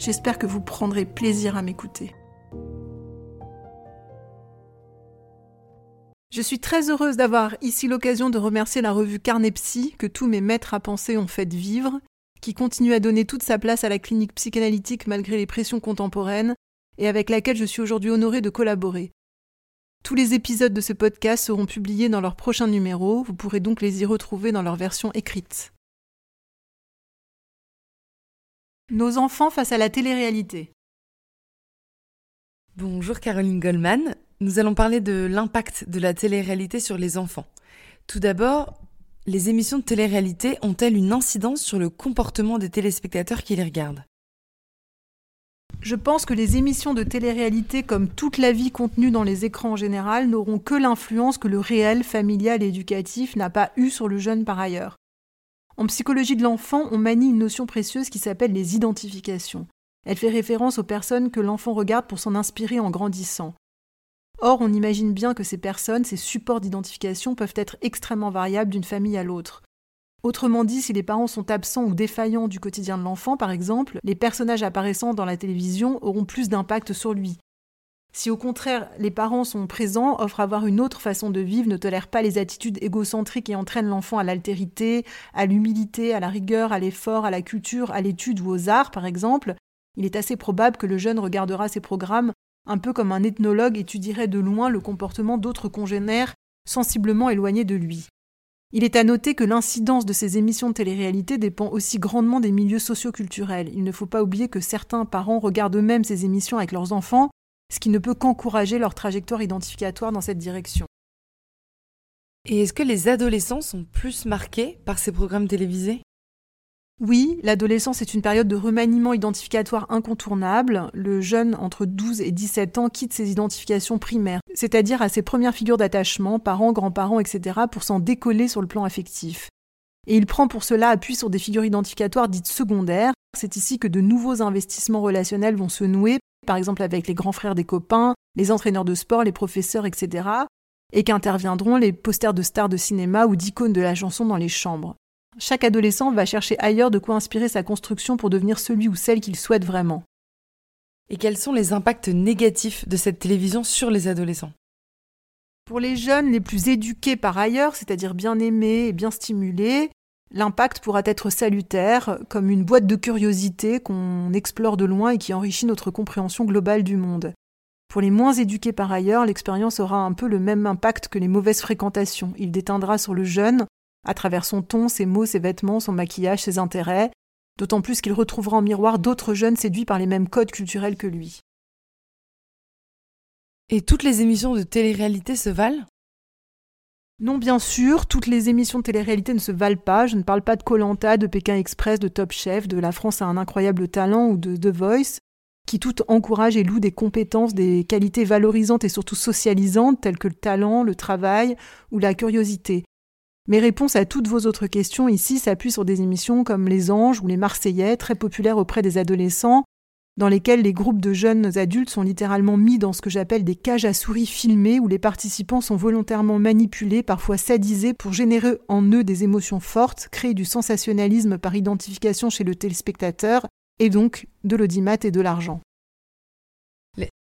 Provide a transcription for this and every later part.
J'espère que vous prendrez plaisir à m'écouter. Je suis très heureuse d'avoir ici l'occasion de remercier la revue Carnepsy que tous mes maîtres à penser ont fait vivre, qui continue à donner toute sa place à la clinique psychanalytique malgré les pressions contemporaines, et avec laquelle je suis aujourd'hui honorée de collaborer. Tous les épisodes de ce podcast seront publiés dans leur prochain numéro, vous pourrez donc les y retrouver dans leur version écrite. Nos enfants face à la télé-réalité. Bonjour Caroline Goldman, nous allons parler de l'impact de la télé-réalité sur les enfants. Tout d'abord, les émissions de télé-réalité ont-elles une incidence sur le comportement des téléspectateurs qui les regardent? Je pense que les émissions de télé-réalité, comme toute la vie contenue dans les écrans en général, n'auront que l'influence que le réel, familial et éducatif n'a pas eu sur le jeune par ailleurs. En psychologie de l'enfant, on manie une notion précieuse qui s'appelle les identifications. Elle fait référence aux personnes que l'enfant regarde pour s'en inspirer en grandissant. Or, on imagine bien que ces personnes, ces supports d'identification peuvent être extrêmement variables d'une famille à l'autre. Autrement dit, si les parents sont absents ou défaillants du quotidien de l'enfant, par exemple, les personnages apparaissant dans la télévision auront plus d'impact sur lui. Si au contraire les parents sont présents, offrent à voir une autre façon de vivre, ne tolèrent pas les attitudes égocentriques et entraînent l'enfant à l'altérité, à l'humilité, à la rigueur, à l'effort, à la culture, à l'étude ou aux arts, par exemple, il est assez probable que le jeune regardera ces programmes un peu comme un ethnologue étudierait de loin le comportement d'autres congénères sensiblement éloignés de lui. Il est à noter que l'incidence de ces émissions de télé-réalité dépend aussi grandement des milieux socioculturels. Il ne faut pas oublier que certains parents regardent eux-mêmes ces émissions avec leurs enfants, ce qui ne peut qu'encourager leur trajectoire identificatoire dans cette direction. Et est-ce que les adolescents sont plus marqués par ces programmes télévisés? Oui, l'adolescence est une période de remaniement identificatoire incontournable. Le jeune entre 12 et 17 ans quitte ses identifications primaires, c'est-à-dire à ses premières figures d'attachement, parents, grands-parents, etc., pour s'en décoller sur le plan affectif. Et il prend pour cela appui sur des figures identificatoires dites secondaires. C'est ici que de nouveaux investissements relationnels vont se nouer, par exemple avec les grands frères des copains, les entraîneurs de sport, les professeurs, etc., et qu'interviendront les posters de stars de cinéma ou d'icônes de la chanson dans les chambres. Chaque adolescent va chercher ailleurs de quoi inspirer sa construction pour devenir celui ou celle qu'il souhaite vraiment. Et quels sont les impacts négatifs de cette télévision sur les adolescents? Pour les jeunes les plus éduqués par ailleurs, c'est-à-dire bien aimés et bien stimulés, l'impact pourra être salutaire, comme une boîte de curiosité qu'on explore de loin et qui enrichit notre compréhension globale du monde. Pour les moins éduqués par ailleurs, l'expérience aura un peu le même impact que les mauvaises fréquentations. Il déteindra sur le jeune à travers son ton, ses mots, ses vêtements, son maquillage, ses intérêts, d'autant plus qu'il retrouvera en miroir d'autres jeunes séduits par les mêmes codes culturels que lui. Et toutes les émissions de télé-réalité se valent? Non, bien sûr, toutes les émissions de télé-réalité ne se valent pas. Je ne parle pas de Colanta, de Pékin Express, de Top Chef, de La France a un incroyable talent ou de The Voice, qui toutes encouragent et louent des compétences, des qualités valorisantes et surtout socialisantes telles que le talent, le travail ou la curiosité. Mes réponses à toutes vos autres questions ici s'appuient sur des émissions comme Les Anges ou Les Marseillais, très populaires auprès des adolescents, dans lesquels les groupes de jeunes adultes sont littéralement mis dans ce que j'appelle des cages à souris filmées où les participants sont volontairement manipulés, parfois sadisés, pour générer en eux des émotions fortes, créer du sensationnalisme par identification chez le téléspectateur, et donc de l'audimat et de l'argent.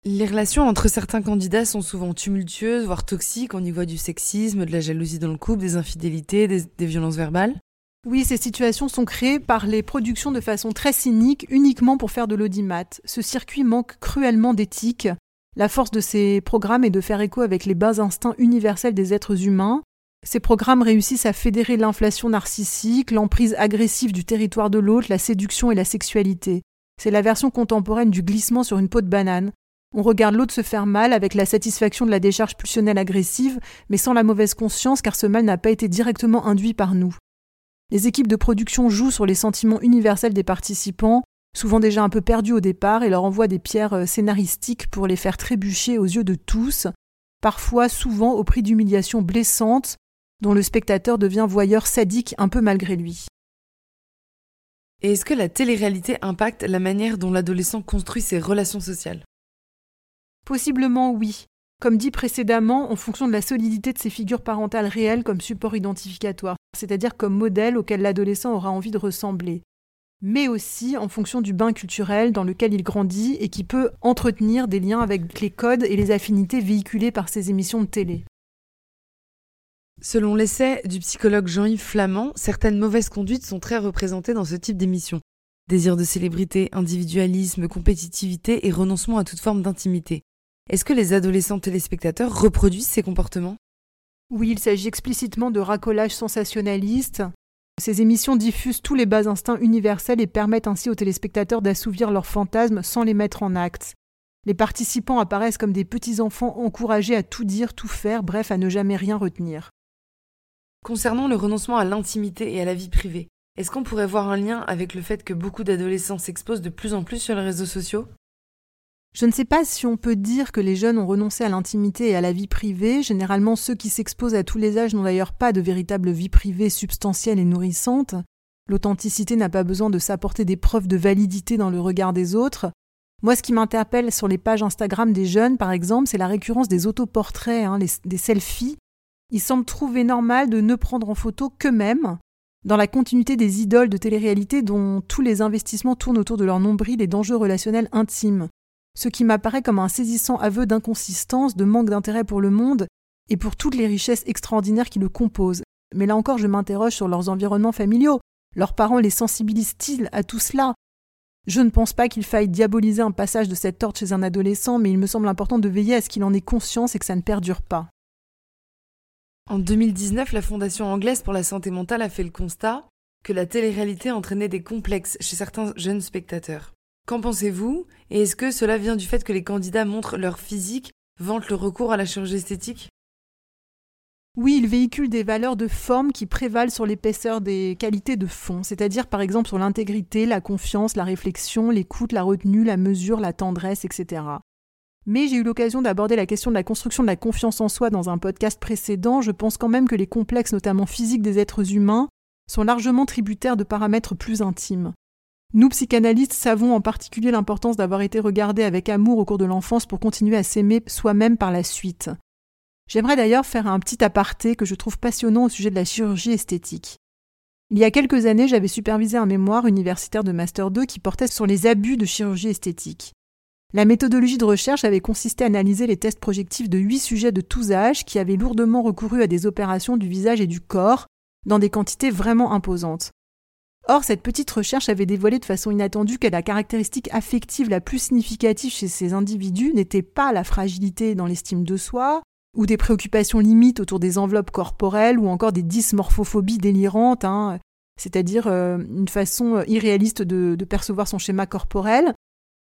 Les relations entre certains candidats sont souvent tumultueuses, voire toxiques. On y voit du sexisme, de la jalousie dans le couple, des infidélités, des, des violences verbales. Oui, ces situations sont créées par les productions de façon très cynique, uniquement pour faire de l'audimat. Ce circuit manque cruellement d'éthique. La force de ces programmes est de faire écho avec les bas instincts universels des êtres humains. Ces programmes réussissent à fédérer l'inflation narcissique, l'emprise agressive du territoire de l'autre, la séduction et la sexualité. C'est la version contemporaine du glissement sur une peau de banane. On regarde l'autre se faire mal avec la satisfaction de la décharge pulsionnelle agressive, mais sans la mauvaise conscience car ce mal n'a pas été directement induit par nous. Les équipes de production jouent sur les sentiments universels des participants, souvent déjà un peu perdus au départ, et leur envoient des pierres euh, scénaristiques pour les faire trébucher aux yeux de tous, parfois souvent au prix d'humiliations blessantes dont le spectateur devient voyeur sadique un peu malgré lui. Et est-ce que la télé-réalité impacte la manière dont l'adolescent construit ses relations sociales? Possiblement oui, comme dit précédemment, en fonction de la solidité de ses figures parentales réelles comme support identificatoire, c'est-à-dire comme modèle auquel l'adolescent aura envie de ressembler, mais aussi en fonction du bain culturel dans lequel il grandit et qui peut entretenir des liens avec les codes et les affinités véhiculées par ces émissions de télé. Selon l'essai du psychologue Jean-Yves Flamand, certaines mauvaises conduites sont très représentées dans ce type d'émission. Désir de célébrité, individualisme, compétitivité et renoncement à toute forme d'intimité. Est-ce que les adolescents téléspectateurs reproduisent ces comportements? Oui, il s'agit explicitement de racolage sensationnaliste. Ces émissions diffusent tous les bas instincts universels et permettent ainsi aux téléspectateurs d'assouvir leurs fantasmes sans les mettre en acte. Les participants apparaissent comme des petits enfants encouragés à tout dire, tout faire, bref, à ne jamais rien retenir. Concernant le renoncement à l'intimité et à la vie privée, est-ce qu'on pourrait voir un lien avec le fait que beaucoup d'adolescents s'exposent de plus en plus sur les réseaux sociaux? Je ne sais pas si on peut dire que les jeunes ont renoncé à l'intimité et à la vie privée. Généralement, ceux qui s'exposent à tous les âges n'ont d'ailleurs pas de véritable vie privée substantielle et nourrissante. L'authenticité n'a pas besoin de s'apporter des preuves de validité dans le regard des autres. Moi, ce qui m'interpelle sur les pages Instagram des jeunes, par exemple, c'est la récurrence des autoportraits, hein, des selfies. Ils semblent trouver normal de ne prendre en photo qu'eux-mêmes, dans la continuité des idoles de télé-réalité dont tous les investissements tournent autour de leur nombril et d'enjeux relationnels intimes ce qui m'apparaît comme un saisissant aveu d'inconsistance, de manque d'intérêt pour le monde et pour toutes les richesses extraordinaires qui le composent. Mais là encore, je m'interroge sur leurs environnements familiaux. Leurs parents les sensibilisent-ils à tout cela? Je ne pense pas qu'il faille diaboliser un passage de cette torche chez un adolescent, mais il me semble important de veiller à ce qu'il en ait conscience et que ça ne perdure pas. En 2019, la Fondation anglaise pour la santé mentale a fait le constat que la télé-réalité entraînait des complexes chez certains jeunes spectateurs. Qu'en pensez-vous? Et est-ce que cela vient du fait que les candidats montrent leur physique, vantent le recours à la chirurgie esthétique? Oui, il véhicule des valeurs de forme qui prévalent sur l'épaisseur des qualités de fond, c'est-à-dire par exemple sur l'intégrité, la confiance, la réflexion, l'écoute, la retenue, la mesure, la tendresse, etc. Mais j'ai eu l'occasion d'aborder la question de la construction de la confiance en soi dans un podcast précédent. Je pense quand même que les complexes, notamment physiques des êtres humains, sont largement tributaires de paramètres plus intimes. Nous, psychanalystes, savons en particulier l'importance d'avoir été regardés avec amour au cours de l'enfance pour continuer à s'aimer soi-même par la suite. J'aimerais d'ailleurs faire un petit aparté que je trouve passionnant au sujet de la chirurgie esthétique. Il y a quelques années, j'avais supervisé un mémoire universitaire de Master 2 qui portait sur les abus de chirurgie esthétique. La méthodologie de recherche avait consisté à analyser les tests projectifs de huit sujets de tous âges qui avaient lourdement recouru à des opérations du visage et du corps dans des quantités vraiment imposantes. Or, cette petite recherche avait dévoilé de façon inattendue que la caractéristique affective la plus significative chez ces individus n'était pas la fragilité dans l'estime de soi, ou des préoccupations limites autour des enveloppes corporelles, ou encore des dysmorphophobies délirantes, hein, c'est-à-dire euh, une façon euh, irréaliste de, de percevoir son schéma corporel,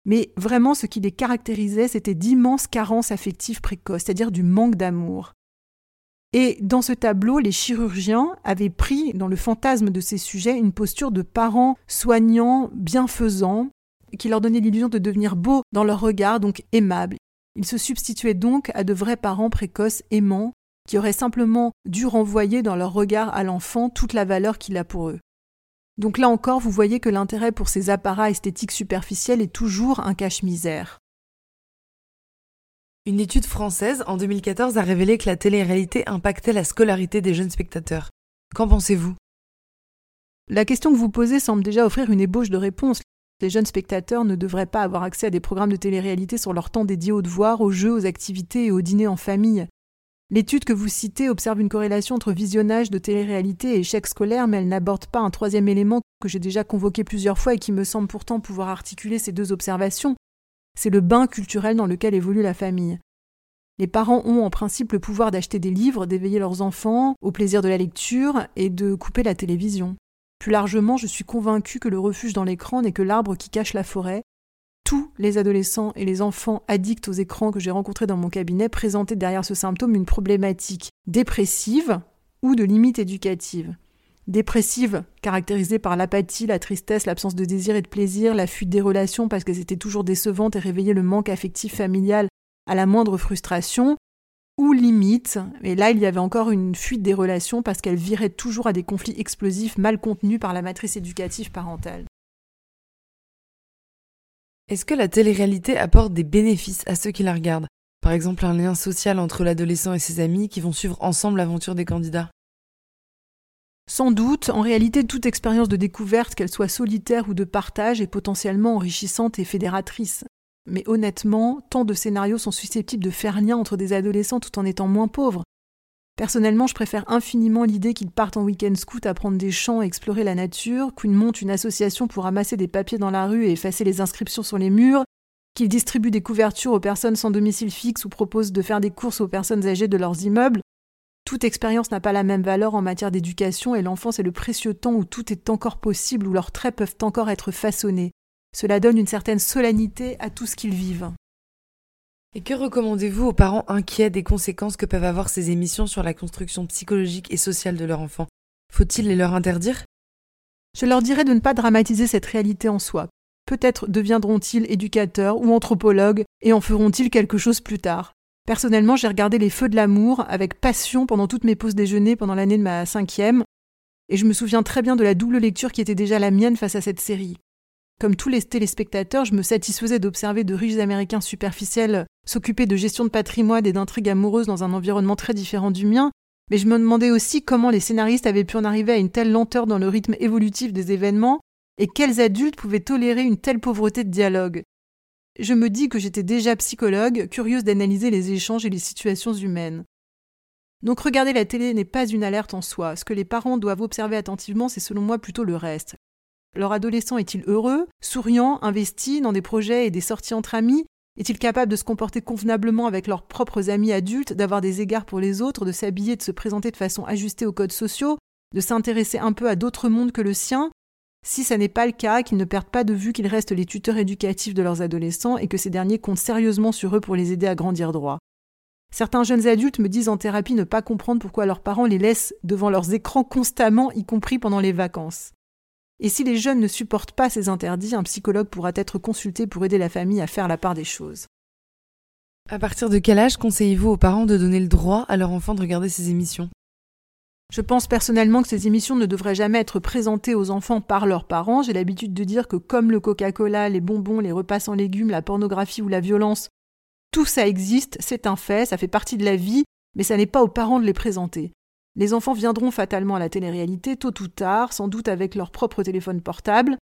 mais vraiment ce qui les caractérisait, c'était d'immenses carences affectives précoces, c'est-à-dire du manque d'amour. Et dans ce tableau, les chirurgiens avaient pris dans le fantasme de ces sujets une posture de parents soignants, bienfaisants, qui leur donnait l'illusion de devenir beaux dans leur regard, donc aimables. Ils se substituaient donc à de vrais parents précoces, aimants, qui auraient simplement dû renvoyer dans leur regard à l'enfant toute la valeur qu'il a pour eux. Donc là encore, vous voyez que l'intérêt pour ces apparats esthétiques superficiels est toujours un cache-misère. Une étude française en 2014 a révélé que la télé-réalité impactait la scolarité des jeunes spectateurs. Qu'en pensez-vous? La question que vous posez semble déjà offrir une ébauche de réponse. Les jeunes spectateurs ne devraient pas avoir accès à des programmes de télé-réalité sur leur temps dédié aux devoirs, aux jeux, aux activités et aux dîners en famille. L'étude que vous citez observe une corrélation entre visionnage de télé-réalité et échec scolaire, mais elle n'aborde pas un troisième élément que j'ai déjà convoqué plusieurs fois et qui me semble pourtant pouvoir articuler ces deux observations. C'est le bain culturel dans lequel évolue la famille. Les parents ont en principe le pouvoir d'acheter des livres, d'éveiller leurs enfants au plaisir de la lecture et de couper la télévision. Plus largement, je suis convaincue que le refuge dans l'écran n'est que l'arbre qui cache la forêt, tous les adolescents et les enfants addicts aux écrans que j'ai rencontrés dans mon cabinet présentaient derrière ce symptôme une problématique dépressive ou de limite éducative. Dépressive, caractérisée par l'apathie, la tristesse, l'absence de désir et de plaisir, la fuite des relations parce qu'elles étaient toujours décevantes et réveillaient le manque affectif familial à la moindre frustration, ou limite, et là il y avait encore une fuite des relations parce qu'elles viraient toujours à des conflits explosifs mal contenus par la matrice éducative parentale. Est-ce que la télé-réalité apporte des bénéfices à ceux qui la regardent? Par exemple, un lien social entre l'adolescent et ses amis qui vont suivre ensemble l'aventure des candidats? Sans doute, en réalité, toute expérience de découverte, qu'elle soit solitaire ou de partage, est potentiellement enrichissante et fédératrice. Mais honnêtement, tant de scénarios sont susceptibles de faire lien entre des adolescents tout en étant moins pauvres. Personnellement, je préfère infiniment l'idée qu'ils partent en week-end scout à prendre des champs et explorer la nature, qu'ils montent une association pour ramasser des papiers dans la rue et effacer les inscriptions sur les murs, qu'ils distribuent des couvertures aux personnes sans domicile fixe ou proposent de faire des courses aux personnes âgées de leurs immeubles. Toute expérience n'a pas la même valeur en matière d'éducation et l'enfance est le précieux temps où tout est encore possible, où leurs traits peuvent encore être façonnés. Cela donne une certaine solennité à tout ce qu'ils vivent. Et que recommandez-vous aux parents inquiets des conséquences que peuvent avoir ces émissions sur la construction psychologique et sociale de leur enfant? Faut-il les leur interdire? Je leur dirais de ne pas dramatiser cette réalité en soi. Peut-être deviendront-ils éducateurs ou anthropologues et en feront-ils quelque chose plus tard. Personnellement, j'ai regardé Les Feux de l'amour avec passion pendant toutes mes pauses déjeuner pendant l'année de ma cinquième, et je me souviens très bien de la double lecture qui était déjà la mienne face à cette série. Comme tous les téléspectateurs, je me satisfaisais d'observer de riches Américains superficiels s'occuper de gestion de patrimoine et d'intrigues amoureuses dans un environnement très différent du mien, mais je me demandais aussi comment les scénaristes avaient pu en arriver à une telle lenteur dans le rythme évolutif des événements, et quels adultes pouvaient tolérer une telle pauvreté de dialogue. Je me dis que j'étais déjà psychologue, curieuse d'analyser les échanges et les situations humaines. Donc regarder la télé n'est pas une alerte en soi. Ce que les parents doivent observer attentivement, c'est selon moi plutôt le reste. Leur adolescent est-il heureux, souriant, investi dans des projets et des sorties entre amis? Est-il capable de se comporter convenablement avec leurs propres amis adultes, d'avoir des égards pour les autres, de s'habiller, de se présenter de façon ajustée aux codes sociaux, de s'intéresser un peu à d'autres mondes que le sien? Si ça n'est pas le cas, qu'ils ne perdent pas de vue qu'ils restent les tuteurs éducatifs de leurs adolescents et que ces derniers comptent sérieusement sur eux pour les aider à grandir droit. Certains jeunes adultes me disent en thérapie ne pas comprendre pourquoi leurs parents les laissent devant leurs écrans constamment, y compris pendant les vacances. Et si les jeunes ne supportent pas ces interdits, un psychologue pourra être consulté pour aider la famille à faire la part des choses. À partir de quel âge conseillez-vous aux parents de donner le droit à leur enfant de regarder ces émissions? Je pense personnellement que ces émissions ne devraient jamais être présentées aux enfants par leurs parents. J'ai l'habitude de dire que comme le Coca-Cola, les bonbons, les repas sans légumes, la pornographie ou la violence, tout ça existe, c'est un fait, ça fait partie de la vie, mais ça n'est pas aux parents de les présenter. Les enfants viendront fatalement à la télé-réalité tôt ou tard, sans doute avec leur propre téléphone portable.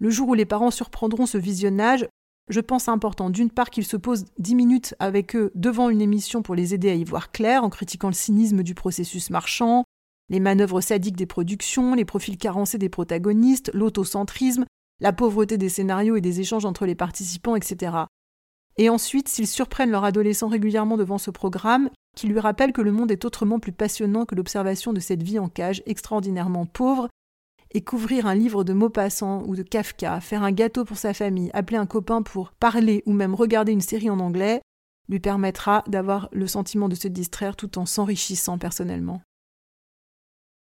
Le jour où les parents surprendront ce visionnage, je pense important d'une part qu'ils se posent dix minutes avec eux devant une émission pour les aider à y voir clair en critiquant le cynisme du processus marchand, les manœuvres sadiques des productions, les profils carencés des protagonistes, l'autocentrisme, la pauvreté des scénarios et des échanges entre les participants, etc. Et ensuite, s'ils surprennent leur adolescent régulièrement devant ce programme, qui lui rappelle que le monde est autrement plus passionnant que l'observation de cette vie en cage extraordinairement pauvre, et qu'ouvrir un livre de Maupassant ou de Kafka, faire un gâteau pour sa famille, appeler un copain pour parler ou même regarder une série en anglais, lui permettra d'avoir le sentiment de se distraire tout en s'enrichissant personnellement.